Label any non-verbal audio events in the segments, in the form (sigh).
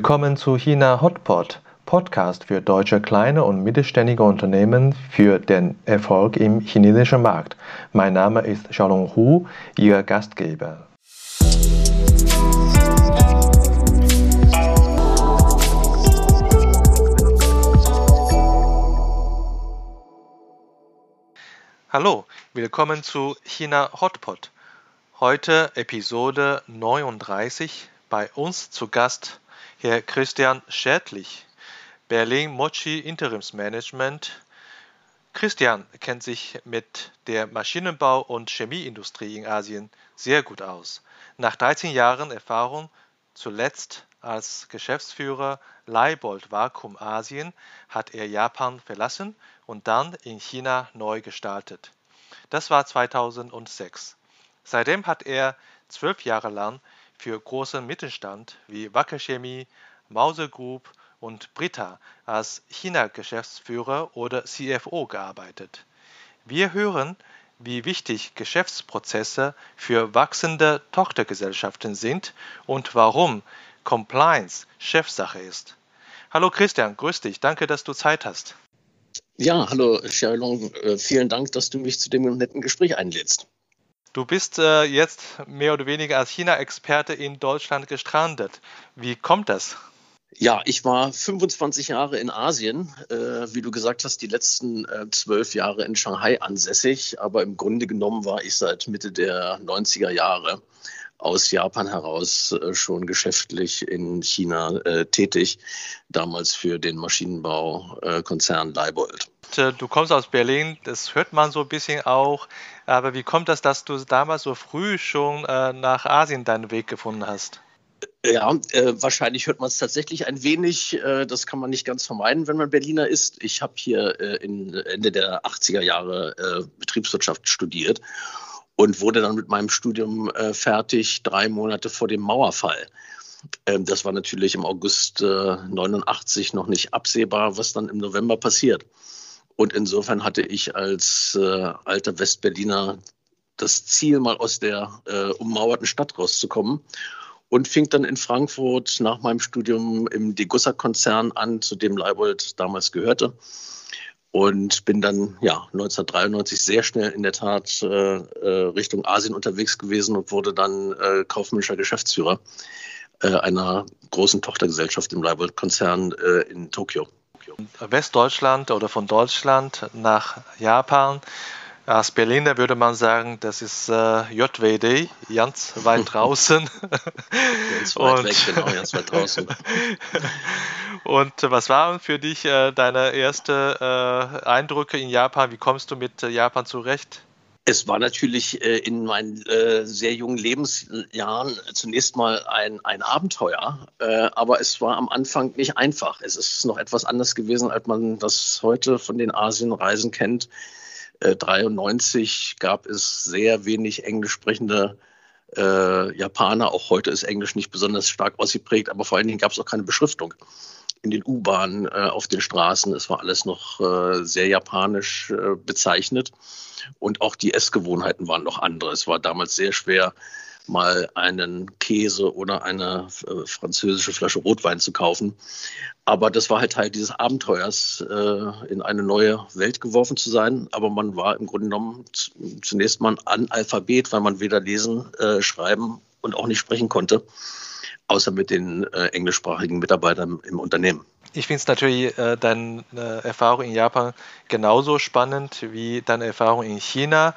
Willkommen zu China Hotpot, Podcast für deutsche kleine und mittelständige Unternehmen für den Erfolg im chinesischen Markt. Mein Name ist Xiaolong Hu, Ihr Gastgeber. Hallo, willkommen zu China Hotpot. Heute Episode 39. Bei uns zu Gast Herr Christian Schädlich, Berlin Mochi Interimsmanagement. Christian kennt sich mit der Maschinenbau- und Chemieindustrie in Asien sehr gut aus. Nach 13 Jahren Erfahrung, zuletzt als Geschäftsführer Leibold Vakuum Asien, hat er Japan verlassen und dann in China neu gestartet. Das war 2006. Seitdem hat er zwölf Jahre lang für großen Mittelstand wie Wacker Chemie, Mause Group und Brita als China-Geschäftsführer oder CFO gearbeitet. Wir hören, wie wichtig Geschäftsprozesse für wachsende Tochtergesellschaften sind und warum Compliance Chefsache ist. Hallo Christian, grüß dich. Danke, dass du Zeit hast. Ja, hallo Xiaolong. Äh, vielen Dank, dass du mich zu dem netten Gespräch einlädst. Du bist äh, jetzt mehr oder weniger als China-Experte in Deutschland gestrandet. Wie kommt das? Ja, ich war 25 Jahre in Asien, äh, wie du gesagt hast, die letzten äh, zwölf Jahre in Shanghai ansässig, aber im Grunde genommen war ich seit Mitte der 90er Jahre aus Japan heraus äh, schon geschäftlich in China äh, tätig, damals für den Maschinenbaukonzern Leibold. Äh, du kommst aus Berlin, das hört man so ein bisschen auch, aber wie kommt das, dass du damals so früh schon äh, nach Asien deinen Weg gefunden hast? Ja, äh, wahrscheinlich hört man es tatsächlich ein wenig. Äh, das kann man nicht ganz vermeiden, wenn man Berliner ist. Ich habe hier äh, in Ende der 80er Jahre äh, Betriebswirtschaft studiert und wurde dann mit meinem Studium fertig, drei Monate vor dem Mauerfall. Ähm, das war natürlich im August 89 noch nicht absehbar, was dann im November passiert. Und insofern hatte ich als alter Westberliner das Ziel, mal aus der ummauerten Stadt rauszukommen und fing dann in Frankfurt nach meinem Studium im Degussa-Konzern an, zu dem Leibold damals gehörte. Und bin dann ja 1993 sehr schnell in der Tat äh, äh, Richtung Asien unterwegs gewesen und wurde dann äh, kaufmännischer Geschäftsführer äh, einer großen Tochtergesellschaft im Leibold-Konzern äh, in Tokio. Westdeutschland oder von Deutschland nach Japan als Berliner würde man sagen, das ist äh, JWD, ganz weit (laughs) draußen. ganz weit und, weg, genau, ganz weit draußen. (laughs) und was waren für dich äh, deine ersten äh, Eindrücke in Japan? Wie kommst du mit Japan zurecht? Es war natürlich äh, in meinen äh, sehr jungen Lebensjahren zunächst mal ein, ein Abenteuer, äh, aber es war am Anfang nicht einfach. Es ist noch etwas anders gewesen, als man das heute von den Asienreisen kennt. 1993 äh, gab es sehr wenig englisch sprechende äh, Japaner. Auch heute ist Englisch nicht besonders stark ausgeprägt, aber vor allen Dingen gab es auch keine Beschriftung in den U-Bahnen, äh, auf den Straßen. Es war alles noch äh, sehr japanisch äh, bezeichnet. Und auch die Essgewohnheiten waren noch andere. Es war damals sehr schwer, mal einen Käse oder eine äh, französische Flasche Rotwein zu kaufen. Aber das war halt Teil dieses Abenteuers, äh, in eine neue Welt geworfen zu sein. Aber man war im Grunde genommen zunächst mal ein Analphabet, weil man weder lesen, äh, schreiben und auch nicht sprechen konnte, außer mit den englischsprachigen Mitarbeitern im Unternehmen. Ich finde es natürlich äh, deine äh, Erfahrung in Japan genauso spannend wie deine Erfahrung in China.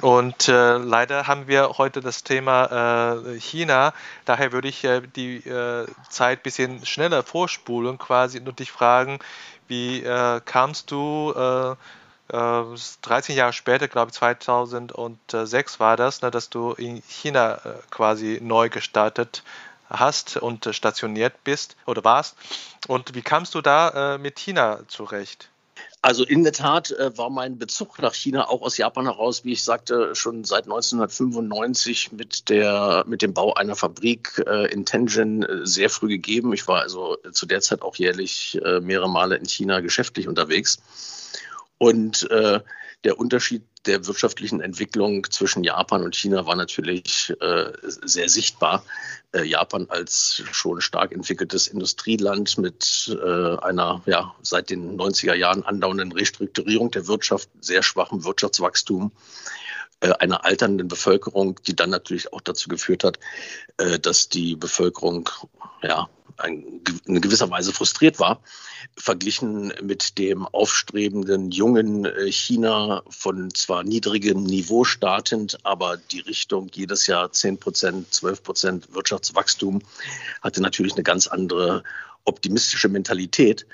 Und äh, leider haben wir heute das Thema äh, China. Daher würde ich äh, die äh, Zeit ein bisschen schneller vorspulen quasi und dich fragen, wie kamst du 13 Jahre später, glaube ich 2006 war das, ne, dass du in China quasi neu gestartet hast und stationiert bist oder warst. Und wie kamst du da äh, mit China zurecht? Also in der Tat äh, war mein Bezug nach China auch aus Japan heraus, wie ich sagte, schon seit 1995 mit, der, mit dem Bau einer Fabrik äh, in Tianjin äh, sehr früh gegeben. Ich war also zu der Zeit auch jährlich äh, mehrere Male in China geschäftlich unterwegs. Und äh, der Unterschied der wirtschaftlichen Entwicklung zwischen Japan und China war natürlich äh, sehr sichtbar. Äh, Japan als schon stark entwickeltes Industrieland mit äh, einer ja, seit den 90er Jahren andauernden Restrukturierung der Wirtschaft, sehr schwachem Wirtschaftswachstum, äh, einer alternden Bevölkerung, die dann natürlich auch dazu geführt hat, äh, dass die Bevölkerung ja, in gewisser Weise frustriert war, verglichen mit dem aufstrebenden jungen äh, China von zwar niedrigem Niveau startend, aber die Richtung jedes Jahr 10 Prozent, 12 Prozent Wirtschaftswachstum hatte natürlich eine ganz andere optimistische Mentalität.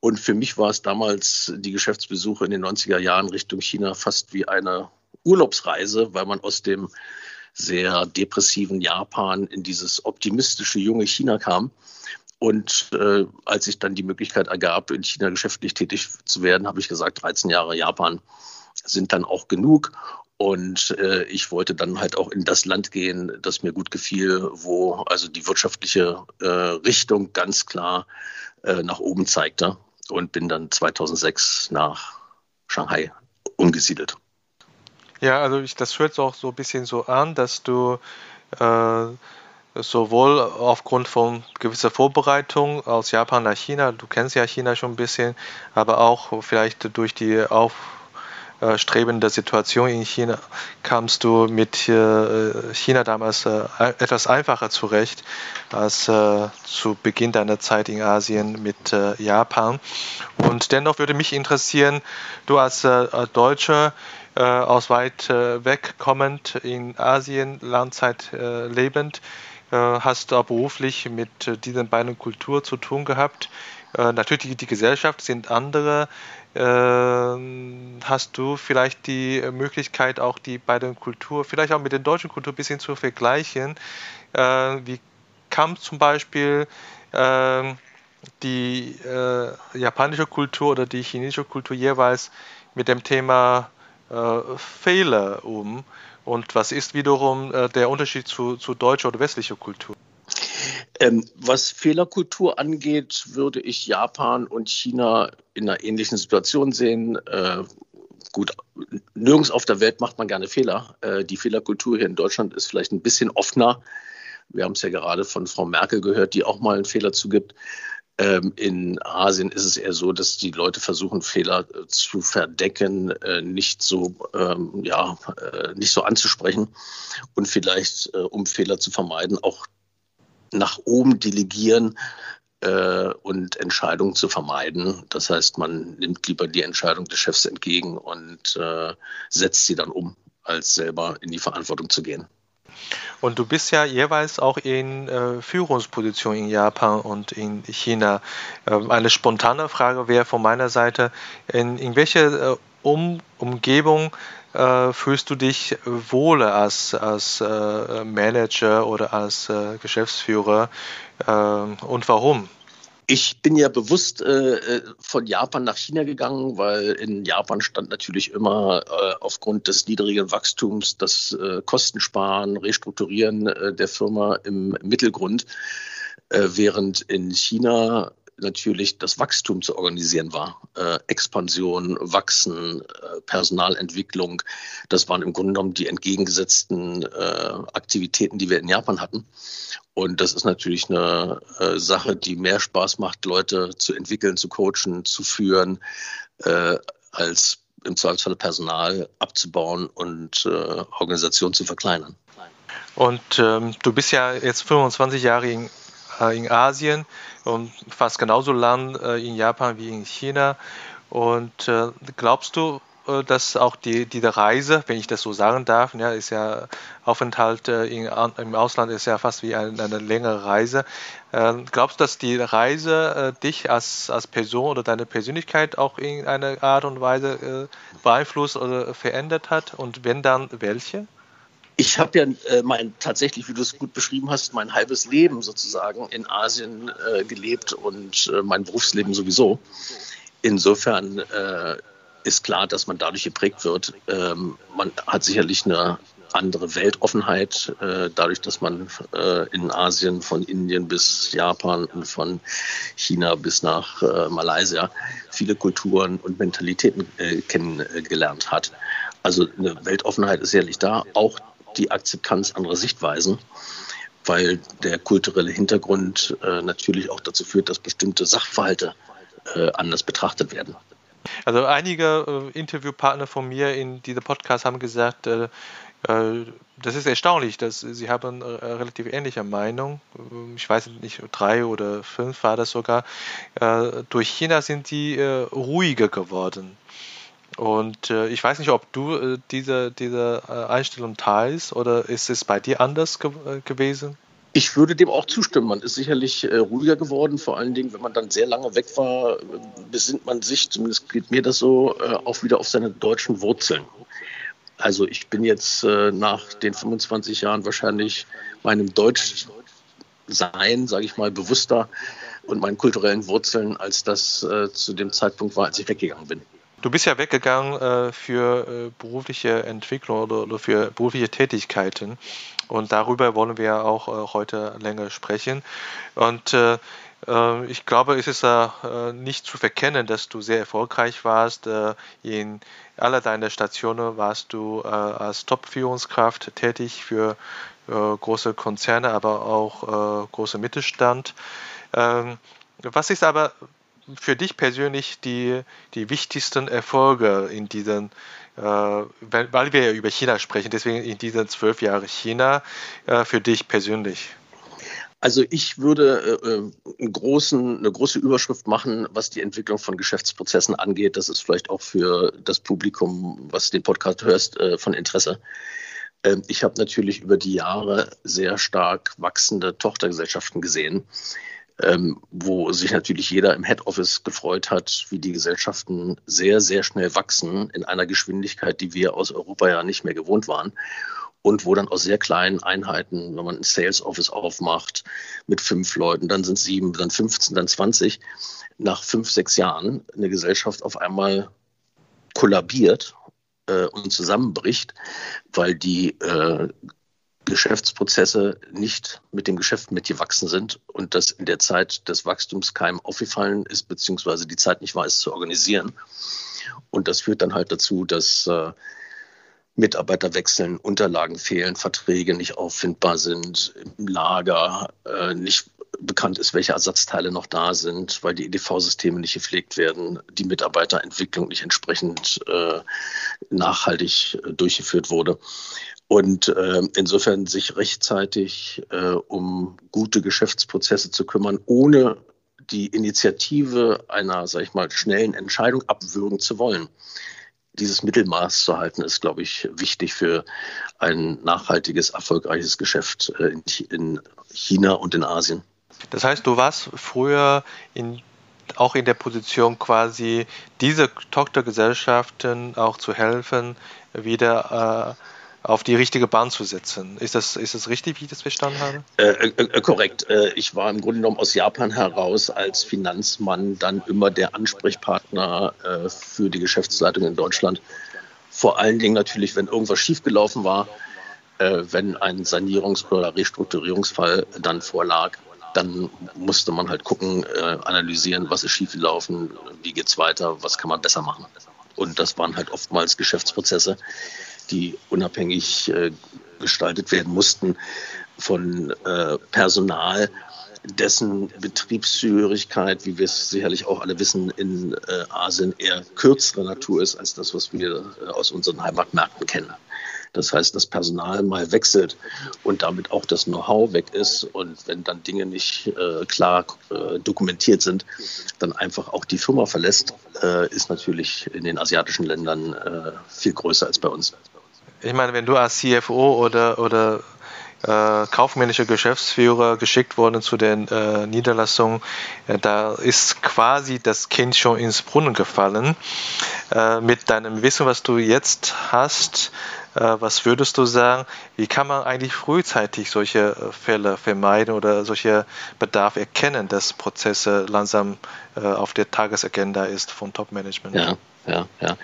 Und für mich war es damals die Geschäftsbesuche in den 90er Jahren Richtung China fast wie eine Urlaubsreise, weil man aus dem sehr depressiven Japan in dieses optimistische junge China kam. Und äh, als sich dann die Möglichkeit ergab, in China geschäftlich tätig zu werden, habe ich gesagt, 13 Jahre Japan sind dann auch genug. Und äh, ich wollte dann halt auch in das Land gehen, das mir gut gefiel, wo also die wirtschaftliche äh, Richtung ganz klar äh, nach oben zeigte. Und bin dann 2006 nach Shanghai umgesiedelt. Ja, also ich, das hört auch so ein bisschen so an, dass du äh, sowohl aufgrund von gewisser Vorbereitung aus Japan nach China, du kennst ja China schon ein bisschen, aber auch vielleicht durch die aufstrebende Situation in China kamst du mit äh, China damals äh, etwas einfacher zurecht als äh, zu Beginn deiner Zeit in Asien mit Japan. Und dennoch würde mich interessieren, du als Deutscher, äh, aus weit äh, weg kommend in Asien Landzeit äh, lebend, äh, hast du beruflich mit äh, diesen beiden Kulturen zu tun gehabt. Äh, natürlich die, die Gesellschaft sind andere. Ähm, hast du vielleicht die Möglichkeit, auch die beiden Kulturen, vielleicht auch mit der deutschen Kultur ein bisschen zu vergleichen? wie kam zum Beispiel ähm, die japanische Kultur oder die chinesische Kultur jeweils mit dem Thema äh, Fehler um? Und was ist wiederum äh, der Unterschied zu, zu deutscher oder westlicher Kultur? Ähm, was Fehlerkultur angeht, würde ich Japan und China in einer ähnlichen Situation sehen. Äh, gut, nirgends auf der Welt macht man gerne Fehler. Äh, die Fehlerkultur hier in Deutschland ist vielleicht ein bisschen offener. Wir haben es ja gerade von Frau Merkel gehört, die auch mal einen Fehler zugibt. Ähm, in Asien ist es eher so, dass die Leute versuchen, Fehler äh, zu verdecken, äh, nicht so, ähm, ja, äh, nicht so anzusprechen und vielleicht, um Fehler zu vermeiden, auch nach oben delegieren und Entscheidungen zu vermeiden. Das heißt, man nimmt lieber die Entscheidung des Chefs entgegen und setzt sie dann um, als selber in die Verantwortung zu gehen. Und du bist ja jeweils auch in äh, Führungsposition in Japan und in China. Äh, eine spontane Frage wäre von meiner Seite, in, in welcher äh, um Umgebung äh, fühlst du dich wohler als, als äh, Manager oder als äh, Geschäftsführer und warum? Ich bin ja bewusst äh, äh, von Japan nach China gegangen, weil in Japan stand natürlich immer äh, aufgrund des niedrigen Wachstums das äh, Kostensparen, Restrukturieren äh, der Firma im Mittelgrund, äh, während in China natürlich das Wachstum zu organisieren war. Äh, Expansion, Wachsen, äh, Personalentwicklung, das waren im Grunde genommen die entgegengesetzten äh, Aktivitäten, die wir in Japan hatten. Und das ist natürlich eine äh, Sache, die mehr Spaß macht, Leute zu entwickeln, zu coachen, zu führen, äh, als im Zweifelsfall Personal abzubauen und äh, Organisation zu verkleinern. Und ähm, du bist ja jetzt 25 Jahre in Asien und fast genauso lang äh, in Japan wie in China. Und äh, glaubst du, äh, dass auch die, die Reise, wenn ich das so sagen darf, ja, ist ja Aufenthalt äh, in, im Ausland ist ja fast wie eine, eine längere Reise. Äh, glaubst du, dass die Reise äh, dich als, als Person oder deine Persönlichkeit auch in einer Art und Weise äh, beeinflusst oder verändert hat? Und wenn dann, welche? Ich habe ja äh, mein tatsächlich, wie du es gut beschrieben hast, mein halbes Leben sozusagen in Asien äh, gelebt und äh, mein Berufsleben sowieso. Insofern äh, ist klar, dass man dadurch geprägt wird. Ähm, man hat sicherlich eine andere Weltoffenheit, äh, dadurch, dass man äh, in Asien von Indien bis Japan und von China bis nach Malaysia viele Kulturen und Mentalitäten kennengelernt hat. Also eine Weltoffenheit ist sicherlich da, auch die Akzeptanz anderer Sichtweisen, weil der kulturelle Hintergrund äh, natürlich auch dazu führt, dass bestimmte Sachverhalte äh, anders betrachtet werden. Also einige äh, Interviewpartner von mir in diesem Podcast haben gesagt, äh, äh, das ist erstaunlich, dass sie haben eine äh, relativ ähnliche Meinung. Ähm, ich weiß nicht, drei oder fünf war das sogar. Durch China sind die ruhiger geworden. Und ich weiß nicht, ob du diese, diese Einstellung teilst oder ist es bei dir anders ge gewesen? Ich würde dem auch zustimmen. Man ist sicherlich äh, ruhiger geworden. Vor allen Dingen, wenn man dann sehr lange weg war, besinnt man sich, zumindest geht mir das so, äh, auch wieder auf seine deutschen Wurzeln. Also ich bin jetzt äh, nach den 25 Jahren wahrscheinlich meinem Deutschsein, sage ich mal, bewusster und meinen kulturellen Wurzeln, als das äh, zu dem Zeitpunkt war, als ich weggegangen bin. Du bist ja weggegangen äh, für äh, berufliche Entwicklung oder, oder, für berufliche Tätigkeiten. Und darüber wollen wir auch äh, heute länger sprechen. Und äh, äh, ich glaube, es ist äh, nicht zu verkennen, dass du sehr erfolgreich warst. In aller deiner Stationen warst du als Top-Führungskraft tätig für große Konzerne, aber auch große Mittelstand. Ähm, was ist aber für dich persönlich die, die wichtigsten Erfolge in diesen, äh, weil wir ja über China sprechen, deswegen in diesen zwölf Jahren China für dich persönlich? Also ich würde äh, äh, großen, eine große Überschrift machen, was die Entwicklung von Geschäftsprozessen angeht. Das ist vielleicht auch für das Publikum, was den Podcast hörst, äh, von Interesse. Ähm, ich habe natürlich über die Jahre sehr stark wachsende Tochtergesellschaften gesehen, ähm, wo sich natürlich jeder im Head Office gefreut hat, wie die Gesellschaften sehr, sehr schnell wachsen in einer Geschwindigkeit, die wir aus Europa ja nicht mehr gewohnt waren. Und wo dann aus sehr kleinen Einheiten, wenn man ein Sales Office aufmacht mit fünf Leuten, dann sind sieben, dann 15, dann 20, nach fünf, sechs Jahren eine Gesellschaft auf einmal kollabiert äh, und zusammenbricht, weil die äh, Geschäftsprozesse nicht mit dem Geschäft mitgewachsen sind und das in der Zeit des Wachstums keinem aufgefallen ist, beziehungsweise die Zeit nicht war, es zu organisieren. Und das führt dann halt dazu, dass äh, Mitarbeiter wechseln, Unterlagen fehlen, Verträge nicht auffindbar sind, im Lager äh, nicht bekannt ist, welche Ersatzteile noch da sind, weil die EDV-Systeme nicht gepflegt werden, die Mitarbeiterentwicklung nicht entsprechend äh, nachhaltig äh, durchgeführt wurde. Und äh, insofern sich rechtzeitig äh, um gute Geschäftsprozesse zu kümmern, ohne die Initiative einer, sag ich mal, schnellen Entscheidung abwürgen zu wollen dieses Mittelmaß zu halten, ist, glaube ich, wichtig für ein nachhaltiges, erfolgreiches Geschäft äh, in China und in Asien. Das heißt, du warst früher in, auch in der Position, quasi diese Tochtergesellschaften auch zu helfen, wieder äh, auf die richtige Bahn zu setzen. Ist das, ist das richtig, wie ich das verstanden habe? Äh, äh, äh, korrekt. Äh, ich war im Grunde genommen aus Japan heraus als Finanzmann dann immer der Ansprechpartner äh, für die Geschäftsleitung in Deutschland. Vor allen Dingen natürlich, wenn irgendwas schiefgelaufen war, wenn ein Sanierungs- oder Restrukturierungsfall dann vorlag, dann musste man halt gucken, analysieren, was ist schiefgelaufen, wie geht es weiter, was kann man besser machen. Und das waren halt oftmals Geschäftsprozesse, die unabhängig äh, gestaltet werden mussten von äh, Personal, dessen Betriebszugehörigkeit, wie wir es sicherlich auch alle wissen, in äh, Asien eher kürzere Natur ist als das, was wir äh, aus unseren Heimatmärkten kennen. Das heißt, das Personal mal wechselt und damit auch das Know-how weg ist. Und wenn dann Dinge nicht äh, klar äh, dokumentiert sind, dann einfach auch die Firma verlässt, äh, ist natürlich in den asiatischen Ländern äh, viel größer als bei uns. Ich meine, wenn du als CFO oder, oder äh, kaufmännischer Geschäftsführer geschickt worden zu den äh, Niederlassungen, äh, da ist quasi das Kind schon ins Brunnen gefallen. Äh, mit deinem Wissen, was du jetzt hast, äh, was würdest du sagen, wie kann man eigentlich frühzeitig solche äh, Fälle vermeiden oder solche Bedarf erkennen, dass Prozesse langsam auf der Tagesagenda ist von Top-Management? Ja ja, ja.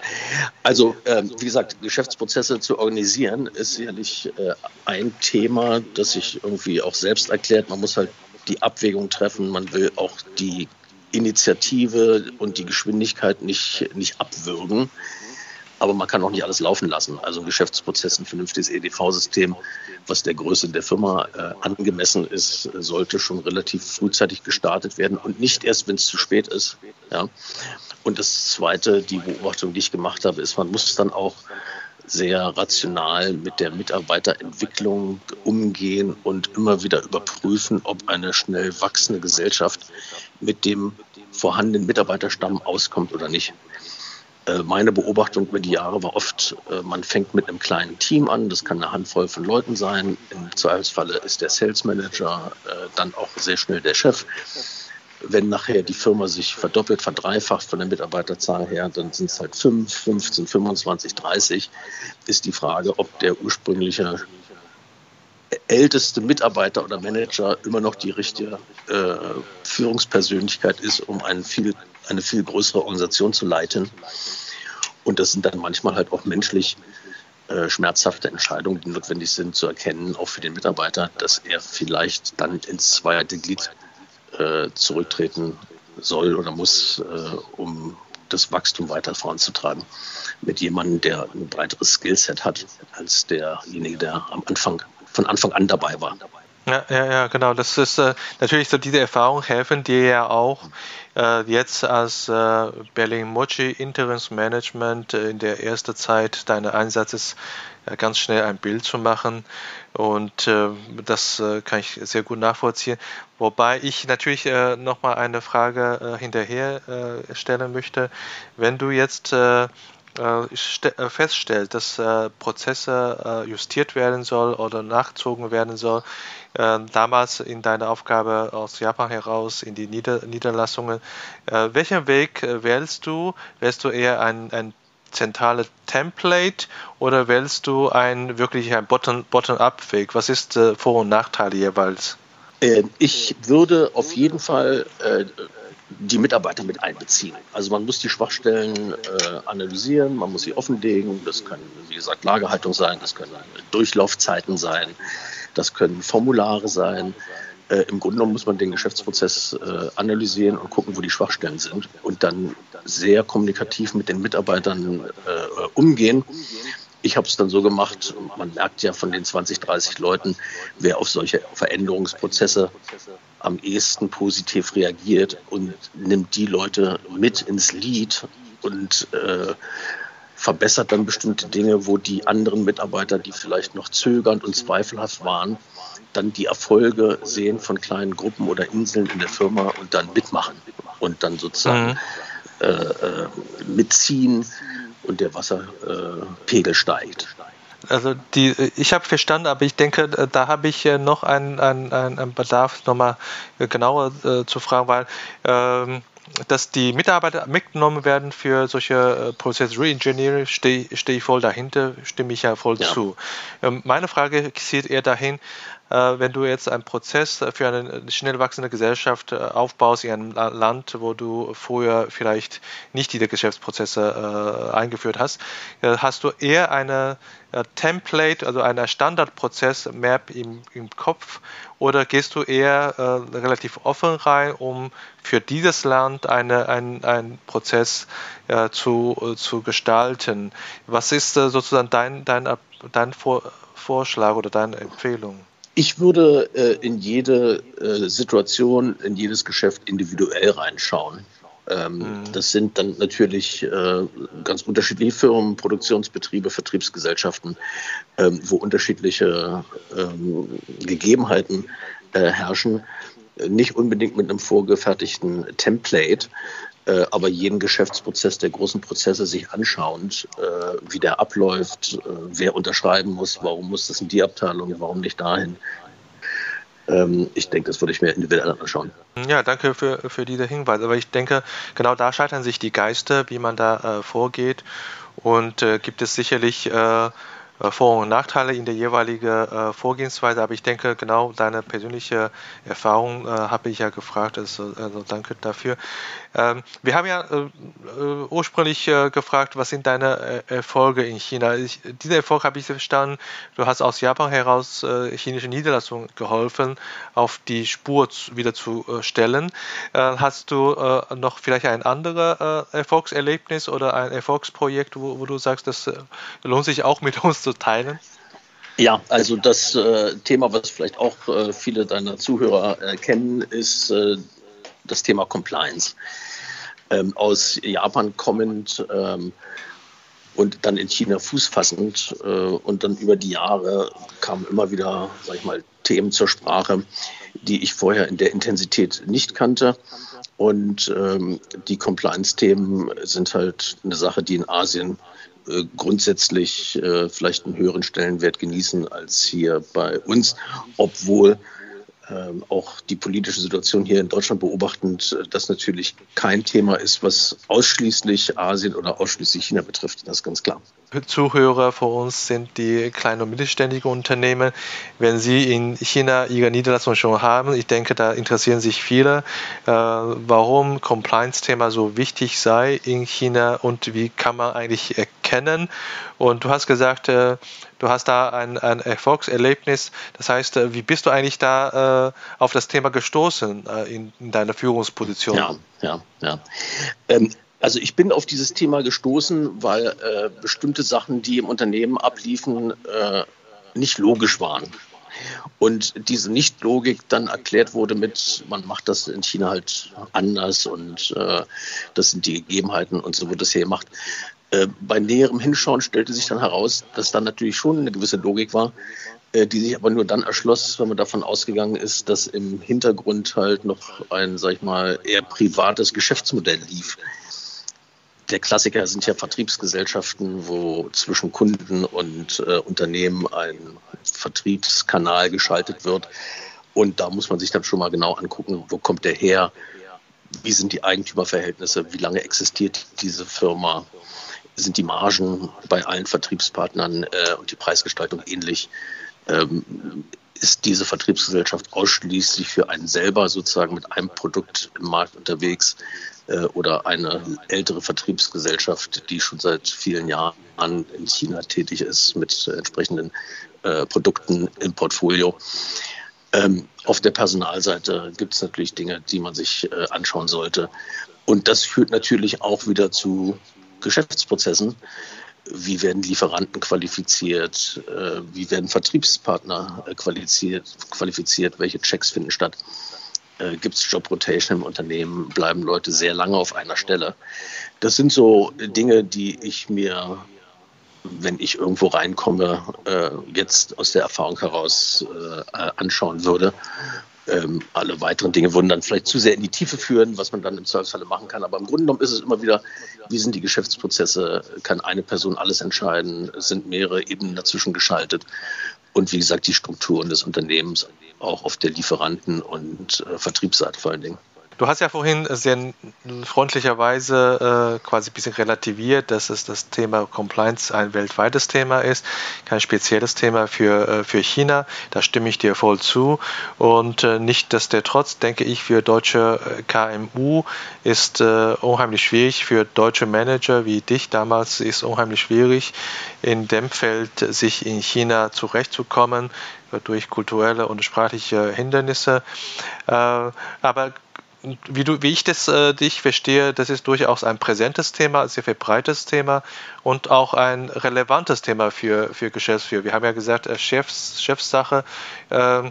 Also, ähm, wie gesagt, Geschäftsprozesse zu organisieren ist sicherlich äh, ein Thema, das sich irgendwie auch selbst erklärt. Man muss halt die Abwägung treffen. Man will auch die Initiative und die Geschwindigkeit nicht, nicht abwürgen. Aber man kann auch nicht alles laufen lassen. Also ein Geschäftsprozess, ein vernünftiges EDV-System, was der Größe der Firma äh, angemessen ist, sollte schon relativ frühzeitig gestartet werden und nicht erst, wenn es zu spät ist. Ja. Und das Zweite, die Beobachtung, die ich gemacht habe, ist, man muss dann auch sehr rational mit der Mitarbeiterentwicklung umgehen und immer wieder überprüfen, ob eine schnell wachsende Gesellschaft mit dem vorhandenen Mitarbeiterstamm auskommt oder nicht. Äh, meine Beobachtung über die Jahre war oft, äh, man fängt mit einem kleinen Team an, das kann eine Handvoll von Leuten sein. Im Zweifelsfalle ist der Sales Manager äh, dann auch sehr schnell der Chef. Wenn nachher die Firma sich verdoppelt, verdreifacht von der Mitarbeiterzahl her, dann sind es halt 5, 15, 25, 30, ist die Frage, ob der ursprüngliche älteste Mitarbeiter oder Manager immer noch die richtige äh, Führungspersönlichkeit ist, um einen viel, eine viel größere Organisation zu leiten. Und das sind dann manchmal halt auch menschlich äh, schmerzhafte Entscheidungen, die notwendig sind zu erkennen, auch für den Mitarbeiter, dass er vielleicht dann ins zweite Glied äh, zurücktreten soll oder muss, äh, um das Wachstum weiter voranzutreiben. Mit jemandem, der ein breiteres Skillset hat als derjenige, der am Anfang von Anfang an dabei war. Ja, ja, ja, genau. Das ist äh, natürlich so diese Erfahrung helfen dir ja auch jetzt als äh, Berlin Mochi Interimsmanagement äh, in der ersten Zeit deines Einsatzes äh, ganz schnell ein Bild zu machen. Und äh, das äh, kann ich sehr gut nachvollziehen. Wobei ich natürlich äh, nochmal eine Frage äh, hinterher äh, stellen möchte. Wenn du jetzt äh, äh, äh, feststellt, dass äh, Prozesse justiert werden soll oder nachgezogen werden soll, damals in deiner Aufgabe aus Japan heraus in die Nieder Niederlassungen, welchen Weg wählst du? Wählst du eher ein, ein zentrales Template oder wählst du ein wirklich ein Bottom-up-Weg? Was ist Vor- und Nachteile jeweils? Ich würde auf jeden Fall die Mitarbeiter mit einbeziehen. Also man muss die Schwachstellen äh, analysieren, man muss sie offenlegen. Das können, wie gesagt, Lagerhaltung sein, das können Durchlaufzeiten sein, das können Formulare sein. Äh, Im Grunde genommen muss man den Geschäftsprozess äh, analysieren und gucken, wo die Schwachstellen sind und dann sehr kommunikativ mit den Mitarbeitern äh, umgehen. Ich habe es dann so gemacht, man merkt ja von den 20, 30 Leuten, wer auf solche Veränderungsprozesse am ehesten positiv reagiert und nimmt die Leute mit ins Lied und äh, verbessert dann bestimmte Dinge, wo die anderen Mitarbeiter, die vielleicht noch zögernd und zweifelhaft waren, dann die Erfolge sehen von kleinen Gruppen oder Inseln in der Firma und dann mitmachen und dann sozusagen mhm. äh, äh mitziehen und der Wasserpegel steigt. Also die, ich habe verstanden, aber ich denke, da habe ich noch einen, einen, einen Bedarf, nochmal genauer äh, zu fragen, weil ähm, dass die Mitarbeiter mitgenommen werden für solche äh, Prozess Reengineering, stehe steh ich voll dahinter, stimme ich ja voll ja. zu. Ähm, meine Frage zielt eher dahin, äh, wenn du jetzt einen Prozess für eine schnell wachsende Gesellschaft äh, aufbaust in einem Land, wo du vorher vielleicht nicht diese Geschäftsprozesse äh, eingeführt hast, hast du eher eine Template, also einen Standardprozess-Map im, im Kopf oder gehst du eher äh, relativ offen rein, um für dieses Land eine, ein, einen Prozess äh, zu, äh, zu gestalten? Was ist sozusagen dein, dein, dein Vor Vorschlag oder deine Empfehlung? Ich würde äh, in jede äh, Situation, in jedes Geschäft individuell reinschauen. Ähm, mhm. Das sind dann natürlich äh, ganz unterschiedliche Firmen, Produktionsbetriebe, Vertriebsgesellschaften, ähm, wo unterschiedliche ähm, Gegebenheiten äh, herrschen. Nicht unbedingt mit einem vorgefertigten Template, äh, aber jeden Geschäftsprozess der großen Prozesse sich anschauend, äh, wie der abläuft, äh, wer unterschreiben muss, warum muss das in die Abteilung, warum nicht dahin. Ähm, ich denke, das würde ich mir individuell anschauen. Ja, danke für, für diese Hinweise. Aber ich denke, genau da scheitern sich die Geister, wie man da äh, vorgeht. Und äh, gibt es sicherlich äh, Vor- und Nachteile in der jeweiligen äh, Vorgehensweise, aber ich denke, genau deine persönliche Erfahrung äh, habe ich ja gefragt, also, also danke dafür. Ähm, wir haben ja äh, äh, ursprünglich äh, gefragt, was sind deine Erfolge in China? Ich, dieser Erfolg habe ich verstanden, du hast aus Japan heraus chinesche Niederlassungen geholfen, auf die Spur zu, wieder zu stellen. hast du noch vielleicht ein anderes Erfolgserlebnis oder ein Erfolgsprojekt, wo, wo du sagst, das lohnt sich auch mit (laughs) uns zu teilen? Ja, also das äh, Thema, was vielleicht auch äh, viele deiner Zuhörer äh, kennen, ist das Thema Compliance. Ähm, aus Japan kommend ähm, und dann in China Fuß fassend äh, und dann über die Jahre kamen immer wieder, sag ich mal, Themen zur Sprache, die ich vorher in der Intensität nicht kannte. Und ähm, die Compliance-Themen sind halt eine Sache, die in Asien äh, grundsätzlich äh, vielleicht einen höheren Stellenwert genießen als hier bei uns, obwohl ähm, auch die politische Situation hier in Deutschland beobachtend, äh, das natürlich kein Thema ist, was ausschließlich Asien oder ausschließlich China betrifft. Das ist ganz klar. Zuhörer von uns sind die kleinen und mittelständigen Unternehmen. Wenn Sie in China Ihre Niederlassung schon haben, ich denke, da interessieren sich viele, äh, warum Compliance-Thema so wichtig sei in China und wie kann man eigentlich erkennen. Und du hast gesagt, äh, du hast da ein, ein Erfolgserlebnis. Das heißt, äh, wie bist du eigentlich da äh, auf das Thema gestoßen äh, in, in deiner Führungsposition? Ja, ja, ja. Ähm, also ich bin auf dieses Thema gestoßen, weil äh, bestimmte Sachen, die im Unternehmen abliefen, nicht logisch waren. Und diese Nicht-Logik dann erklärt wurde mit, man macht das in China halt anders und äh, das sind die Gegebenheiten und so wird das hier gemacht. Äh, bei näherem Hinschauen stellte sich dann heraus, dass dann natürlich schon eine gewisse Logik war, äh, die sich aber nur dann erschloss, wenn man davon ausgegangen ist, dass im Hintergrund halt noch ein, sag ich mal, eher privates Geschäftsmodell lief. Der Klassiker sind ja Vertriebsgesellschaften, wo zwischen Kunden und äh, Unternehmen ein Vertriebskanal geschaltet wird. Und da muss man sich dann schon mal genau angucken, wo kommt der her, wie sind die Eigentümerverhältnisse, wie lange existiert diese Firma, sind die Margen bei allen Vertriebspartnern äh, und die Preisgestaltung ähnlich. Ähm, ist diese Vertriebsgesellschaft ausschließlich für einen selber sozusagen mit einem Produkt im Markt unterwegs äh, oder eine ältere Vertriebsgesellschaft, die schon seit vielen Jahren in China tätig ist mit entsprechenden äh, Produkten im Portfolio. Ähm, auf der Personalseite gibt es natürlich Dinge, die man sich äh, anschauen sollte. Und das führt natürlich auch wieder zu Geschäftsprozessen. Wie werden Lieferanten qualifiziert? Äh, wie werden Vertriebspartner äh, qualifiziert? qualifiziert? Welche Checks finden statt? äh, gibt es Jobrotation im Unternehmen, bleiben Leute sehr lange auf einer Stelle. Das sind so Dinge, die ich mir, wenn ich irgendwo reinkomme, jetzt aus der Erfahrung heraus anschauen würde. Ähm, alle weiteren Dinge würden dann vielleicht zu sehr in die Tiefe führen, was man dann im Zweifelsfalle machen kann. Aber im Grunde genommen ist es immer wieder, wie sind die Geschäftsprozesse? Kann eine Person alles entscheiden? Sind mehrere Ebenen dazwischen geschaltet. Und wie gesagt, die Strukturen des Unternehmens auch auf der Lieferanten- und äh, Vertriebsseite vor allen Dingen. Du hast ja vorhin sehr freundlicherweise äh, quasi ein bisschen relativiert, dass es das Thema Compliance ein weltweites Thema ist, kein spezielles Thema für, äh, für China. Da stimme ich dir voll zu. Und äh, nicht, dass der trotz, denke ich, für deutsche äh, KMU ist äh, unheimlich schwierig, für deutsche Manager wie dich damals ist unheimlich schwierig, in dem Feld sich in China zurechtzukommen durch kulturelle und sprachliche Hindernisse. Äh, aber wie, du, wie ich das äh, dich verstehe, das ist durchaus ein präsentes Thema, ein sehr verbreitetes Thema und auch ein relevantes Thema für, für Geschäftsführer. Wir haben ja gesagt, äh, Chefs, Chefsache. Äh,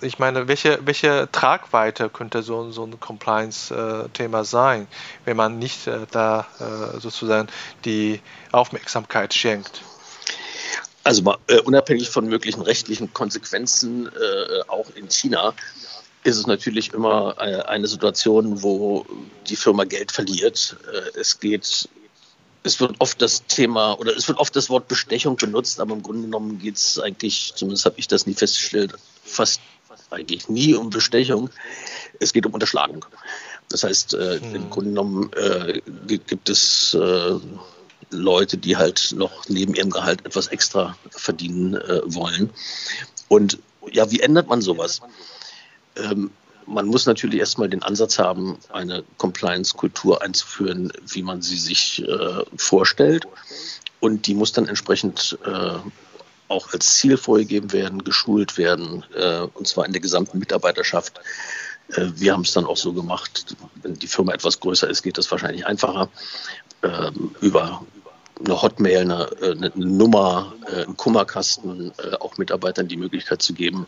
ich meine, welche, welche Tragweite könnte so, so ein Compliance-Thema sein, wenn man nicht äh, da äh, sozusagen die Aufmerksamkeit schenkt? Also äh, unabhängig von möglichen rechtlichen Konsequenzen, auch in China, ist es natürlich immer äh, eine Situation, wo die Firma Geld verliert. Äh, es geht, es wird oft das Thema oder es wird oft das Wort Bestechung benutzt, aber im Grunde genommen geht es eigentlich, zumindest habe ich das nie festgestellt, fast eigentlich nie um Bestechung. Es geht um Unterschlagung. Das heißt, äh, hm. im Grunde genommen äh, gibt es äh, Leute, die halt noch neben ihrem Gehalt etwas extra verdienen äh, wollen. Und ja, wie ändert man sowas? Ähm, man muss natürlich erstmal den Ansatz haben, eine Compliance-Kultur einzuführen, wie man sie sich äh, vorstellt. Und die muss dann entsprechend äh, auch als Ziel vorgegeben werden, geschult werden, äh, und zwar in der gesamten Mitarbeiterschaft. Äh, wir haben es dann auch so gemacht, wenn die Firma etwas größer ist, geht das wahrscheinlich einfacher, ähm, über eine Hotmail, eine, äh, eine Nummer, äh, einen Kummerkasten, äh, auch Mitarbeitern die Möglichkeit zu geben,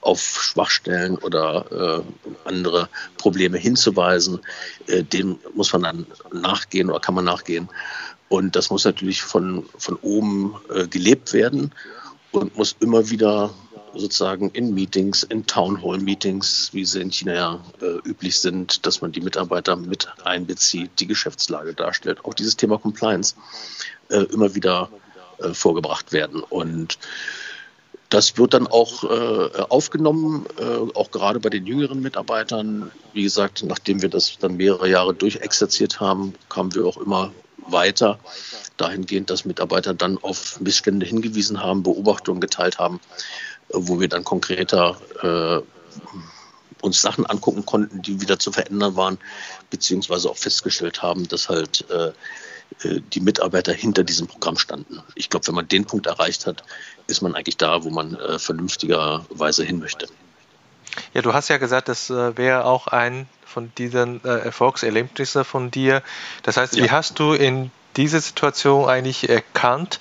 auf Schwachstellen oder andere Probleme hinzuweisen. Dem muss man dann nachgehen oder kann man nachgehen. Und das muss natürlich von, von oben gelebt werden und muss immer wieder sozusagen in Meetings, in Townhall-Meetings, wie sie in China ja äh, üblich sind, dass man die Mitarbeiter mit einbezieht, die Geschäftslage darstellt. Auch dieses Thema Compliance äh, immer wieder äh, vorgebracht werden. Und das wird dann auch äh, aufgenommen, äh, auch gerade bei den jüngeren Mitarbeitern. Wie gesagt, nachdem wir das dann mehrere Jahre durchexerziert haben, kamen wir auch immer weiter dahingehend, dass Mitarbeiter dann auf Missstände hingewiesen haben, Beobachtungen geteilt haben wo wir dann konkreter äh, uns Sachen angucken konnten, die wieder zu verändern waren, beziehungsweise auch festgestellt haben, dass halt äh, äh, die Mitarbeiter hinter diesem Programm standen. Ich glaube, wenn man den Punkt erreicht hat, ist man eigentlich da, wo man äh, vernünftigerweise hin möchte. Ja, du hast ja gesagt, das äh, wäre auch ein von diesen äh, Erfolgserlebnissen von dir. Das heißt, ja. wie hast du in dieser Situation eigentlich erkannt,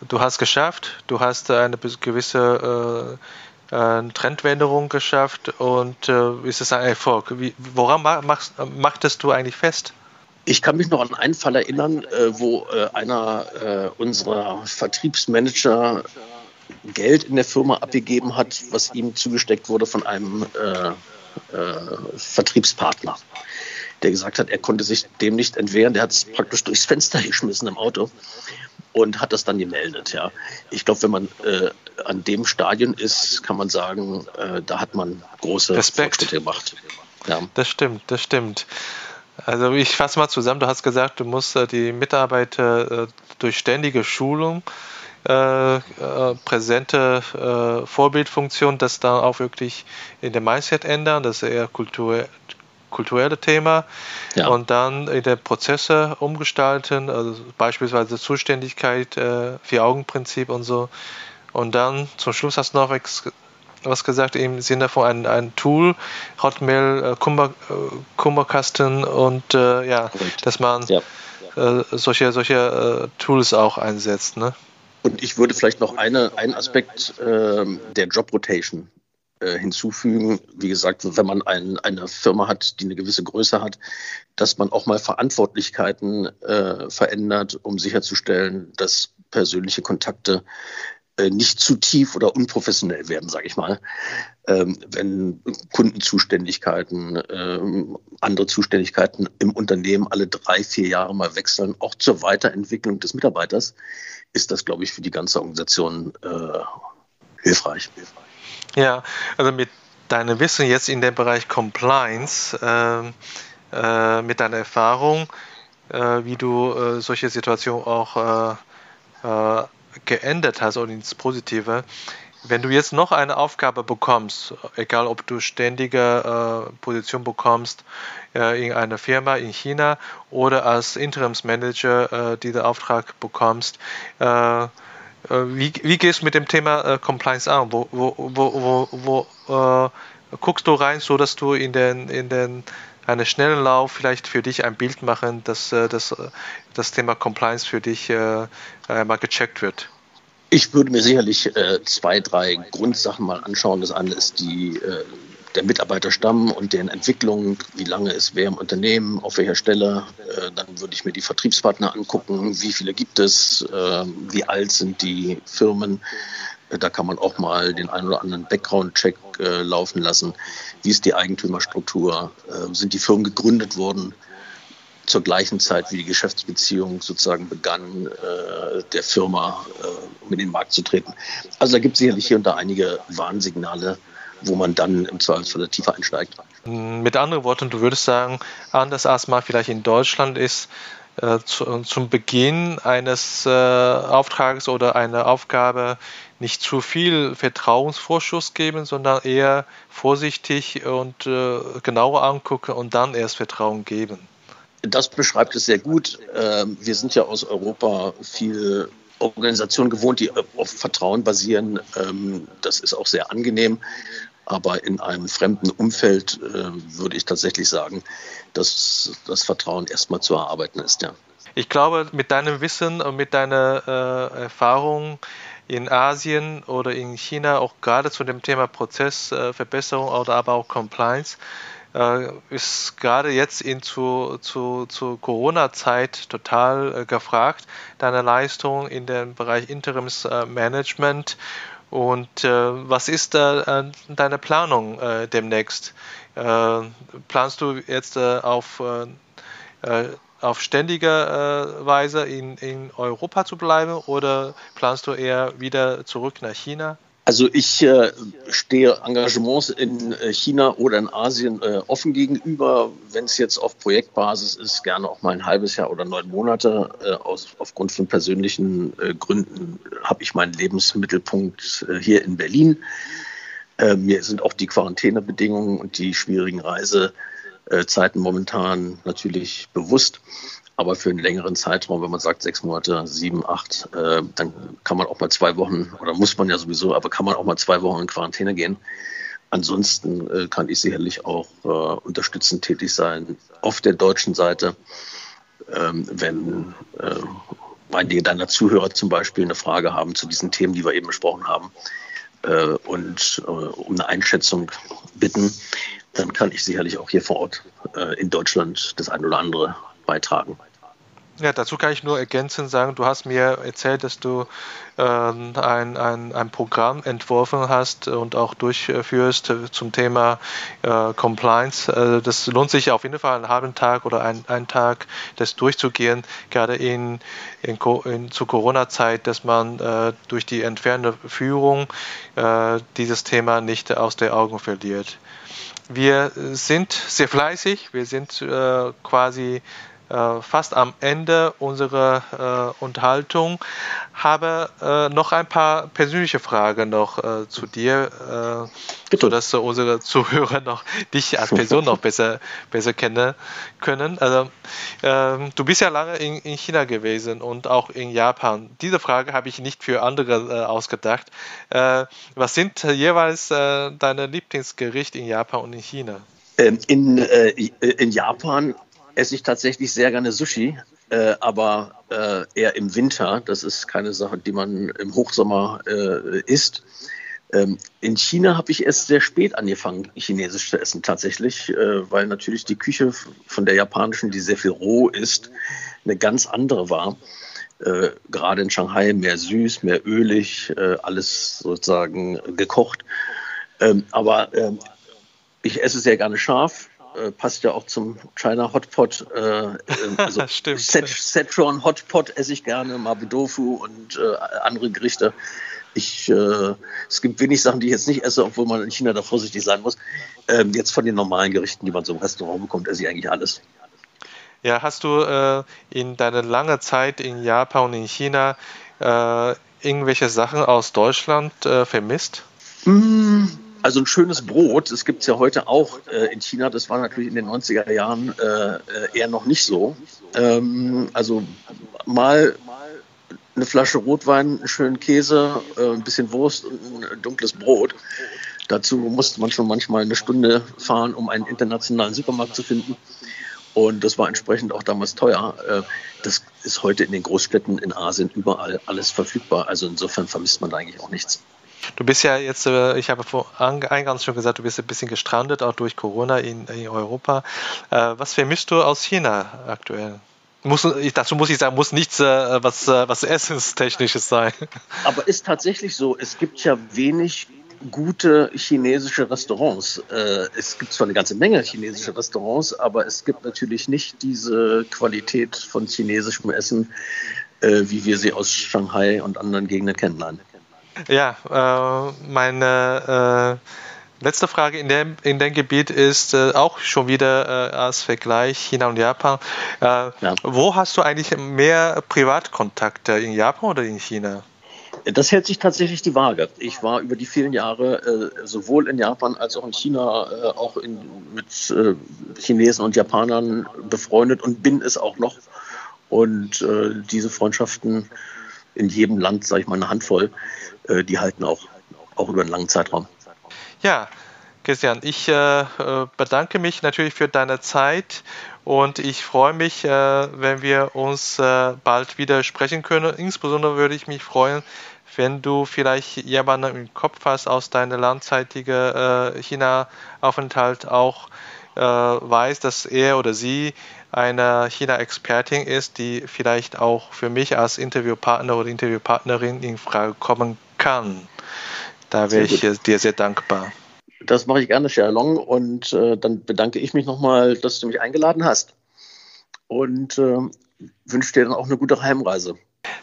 du hast geschafft, du hast eine gewisse äh, äh, Trendwänderung geschafft und äh, ist es ein Erfolg. Wie, woran machst, machtest du eigentlich fest? Ich kann mich noch an einen Fall erinnern, äh, wo äh, einer äh, unserer Vertriebsmanager Geld in der Firma abgegeben hat, was ihm zugesteckt wurde von einem Vertriebspartner der gesagt hat, er konnte sich dem nicht entwehren. Der hat es praktisch durchs Fenster (laughs) geschmissen im Auto und hat das dann gemeldet. Ja. Ich glaube, wenn man äh, an dem Stadion ist, kann man sagen, äh, da hat man große Respekt. Fortschritte gemacht. Ja. Das stimmt, das stimmt. Also ich fasse mal zusammen, du hast gesagt, du musst äh, die Mitarbeiter äh, durch ständige Schulung äh, äh, präsente Vorbildfunktion, das dann auch wirklich in der Mindset ändern, das ist eher Kultur, kulturelle Thema ja. und dann in der Prozesse umgestalten, also beispielsweise Zuständigkeit, äh, Vier-Augen-Prinzip und so. Und dann zum Schluss hast du noch was gesagt im Sinne von einem, einem Tool, Hotmail, äh, Kummer, äh, Kummerkasten und äh, ja, Correct. dass man ja. Äh, solche, solche äh, Tools auch einsetzt. Ne? Und ich würde vielleicht noch eine, einen Aspekt ähm, der Job Rotation äh, hinzufügen. Wie gesagt, wenn man ein, eine Firma hat, die eine gewisse Größe hat, dass man auch mal Verantwortlichkeiten äh, verändert, um sicherzustellen, dass persönliche Kontakte äh, nicht zu tief oder unprofessionell werden, sage ich mal. Ähm, wenn Kundenzuständigkeiten, ähm, andere Zuständigkeiten im Unternehmen alle drei, vier Jahre mal wechseln, auch zur Weiterentwicklung des Mitarbeiters, ist das, glaube ich, für die ganze Organisation äh, hilfreich. hilfreich. Ja, also mit deinem Wissen jetzt in dem Bereich Compliance, äh, äh, mit deiner Erfahrung, äh, wie du äh, solche Situationen auch äh, äh, geändert hast und ins Positive. Wenn du jetzt noch eine Aufgabe bekommst, egal ob du ständige Position bekommst in einer Firma in China oder als Interimsmanager diesen Auftrag bekommst, äh, wie, wie gehst du mit dem Thema äh, Compliance an? Wo, wo, wo, wo, wo äh, guckst du rein, so dass du in den, in den einen schnellen Lauf vielleicht für dich ein Bild machen, dass, äh, dass das Thema Compliance für dich äh, mal gecheckt wird? Ich würde mir sicherlich äh, zwei, drei Grundsachen mal anschauen. Das eine ist die äh, der Mitarbeiterstamm und deren Entwicklung, wie lange ist wer im Unternehmen, auf welcher Stelle. Äh, dann würde ich mir die Vertriebspartner angucken, wie viele gibt es, äh, wie alt sind die Firmen. Äh, da kann man auch mal den einen oder anderen Background-Check laufen lassen. Wie ist die Eigentümerstruktur? Sind die Firmen gegründet worden? zur gleichen Zeit, wie die Geschäftsbeziehung sozusagen begann, der Firma um in den Markt zu treten. Also da gibt es sicherlich hier und da einige Warnsignale, wo man dann im Zweifelsfall tiefer einsteigt. Mit anderen Worten, du würdest sagen, anders als mal vielleicht in Deutschland ist, äh, zu, zum Beginn eines äh, Auftrags oder einer Aufgabe nicht zu viel Vertrauensvorschuss geben, sondern eher vorsichtig und äh, genauer angucken und dann erst Vertrauen geben. Das beschreibt es sehr gut. Ähm, wir sind ja aus Europa viel Organisationen gewohnt, die auf Vertrauen basieren. Ähm, das ist auch sehr angenehm. Aber in einem fremden Umfeld äh, würde ich tatsächlich sagen, dass das Vertrauen erstmal zu erarbeiten ist. Ja. Ich glaube, mit deinem Wissen und mit deiner äh, Erfahrung in Asien oder in China, auch gerade zu dem Thema Prozessverbesserung oder aber auch Compliance, äh, ist gerade jetzt in zu, zu, zu Corona-Zeit total äh, gefragt, deine Leistung in dem Bereich Interimsmanagement. Und äh, was ist äh, deine Planung äh, demnächst? Äh, planst du jetzt auf, auf ständige Weise in, in Europa zu bleiben oder planst du eher wieder zurück nach China? Also ich äh, stehe Engagements in äh, China oder in Asien äh, offen gegenüber. Wenn es jetzt auf Projektbasis ist, gerne auch mal ein halbes Jahr oder neun Monate. Äh, aus, aufgrund von persönlichen äh, Gründen habe ich meinen Lebensmittelpunkt äh, hier in Berlin. mir sind auch die Quarantänebedingungen und die schwierigen Reisezeiten momentan natürlich bewusst. Aber für einen längeren Zeitraum, wenn man sagt sechs Monate, sieben, acht, äh, dann kann man auch mal zwei Wochen, oder muss man ja sowieso, aber kann man auch mal zwei Wochen in Quarantäne gehen. Ansonsten äh, kann ich sicherlich auch äh, unterstützend tätig sein auf der deutschen Seite, ähm, wenn äh, einige deiner Zuhörer zum Beispiel eine Frage haben zu diesen Themen, die wir eben besprochen haben, äh, und äh, um eine Einschätzung bitten, dann kann ich sicherlich auch hier vor Ort in Deutschland das ein oder andere beitragen. Ja, dazu kann ich nur ergänzend sagen, du hast mir erzählt, dass du äh, ein, ein, ein Programm entworfen hast und auch durchführst zum Thema äh, Compliance. Äh, das lohnt sich auf jeden Fall einen halben Tag oder ein, einen Tag, das durchzugehen, gerade in, in, in zur Corona-Zeit, dass man äh, durch die entfernte Führung äh, dieses Thema nicht aus den Augen verliert. Wir sind sehr fleißig, wir sind äh, quasi fast am Ende unserer äh, Unterhaltung. Habe äh, noch ein paar persönliche Fragen noch äh, zu dir, äh, sodass unsere Zuhörer noch dich als Person noch besser, besser kennen können. Also, ähm, du bist ja lange in, in, China gewesen und auch in Japan. Diese Frage habe ich nicht für andere äh, ausgedacht. was sind jeweils deine Lieblingsgerichte in Japan und in China? Ähm, in, in Japan esse ich tatsächlich sehr gerne Sushi, äh, aber äh, eher im Winter. Das ist keine Sache, die man im Hochsommer äh, isst. Ähm, in China habe ich erst sehr spät angefangen, Chinesisch zu essen, tatsächlich, äh, weil natürlich die Küche von der japanischen, die sehr viel roh ist, eine ganz andere war. Äh, gerade in Shanghai mehr süß, mehr ölig, äh, alles sozusagen gekocht. Ähm, aber ähm, ich esse sehr gerne scharf äh, passt ja auch zum China Hotpot. Äh, äh (laughs) also. Szechuan Hotpot esse ich gerne, Mabudofu und äh, andere Gerichte. Ich, äh, es gibt wenig Sachen, die ich jetzt nicht esse, obwohl man in China da vorsichtig sein muss. Ähm, jetzt von den normalen Gerichten, die man so im Restaurant bekommt, esse ich eigentlich alles. Ja, hast du äh, in deiner langen Zeit in Japan und in China irgendwelche Sachen aus Deutschland vermisst? Mm also ein schönes Brot, das gibt es ja heute auch äh, in China, das war natürlich in den 90er Jahren äh, eher noch nicht so. Ähm, also mal eine Flasche Rotwein, einen schönen Käse, äh, ein bisschen Wurst und ein dunkles Brot. Dazu musste man schon manchmal eine Stunde fahren, um einen internationalen Supermarkt zu finden. Und das war entsprechend auch damals teuer. Äh, das ist heute in den Großstädten in Asien überall alles verfügbar. Also insofern vermisst man da eigentlich auch nichts. Du bist ja jetzt, äh, ich habe eingangs schon gesagt, du bist ein bisschen gestrandet, auch durch Corona in, in Europa. Äh, was vermisst du aus China aktuell? Muss, dazu muss ich sagen, muss nichts äh, was, was Essenstechnisches sein. Aber ist tatsächlich so, es gibt ja wenig gute chinesische Restaurants. Es gibt zwar eine ganze Menge chinesische Restaurants, aber es gibt natürlich nicht diese Qualität von chinesischem Essen, wie wir sie aus Shanghai und anderen Gegenden kennenlernen. Ja, äh, meine Letzte Frage in dem, in dem Gebiet ist äh, auch schon wieder äh, als Vergleich China und Japan. Äh, ja. Wo hast du eigentlich mehr Privatkontakte, in Japan oder in China? Das hält sich tatsächlich die Waage. Ich war über die vielen Jahre äh, sowohl in Japan als auch in China äh, auch in, mit äh, Chinesen und Japanern befreundet und bin es auch noch. Und äh, diese Freundschaften in jedem Land, sage ich mal, eine Handvoll, äh, die halten auch, auch über einen langen Zeitraum. Ja, Christian, ich äh, bedanke mich natürlich für deine Zeit und ich freue mich, äh, wenn wir uns äh, bald wieder sprechen können. Insbesondere würde ich mich freuen, wenn du vielleicht jemanden im Kopf hast aus deiner langzeitigen äh, China-Aufenthalt auch äh, weiß, dass er oder sie eine China-Expertin ist, die vielleicht auch für mich als Interviewpartner oder Interviewpartnerin in Frage kommen kann. Da wäre ich dir sehr dankbar. Das mache ich gerne, Sherlong. Und äh, dann bedanke ich mich nochmal, dass du mich eingeladen hast. Und äh, wünsche dir dann auch eine gute Heimreise.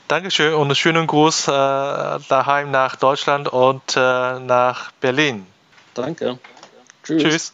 Dankeschön und einen schönen Gruß äh, daheim nach Deutschland und äh, nach Berlin. Danke. Tschüss. Tschüss.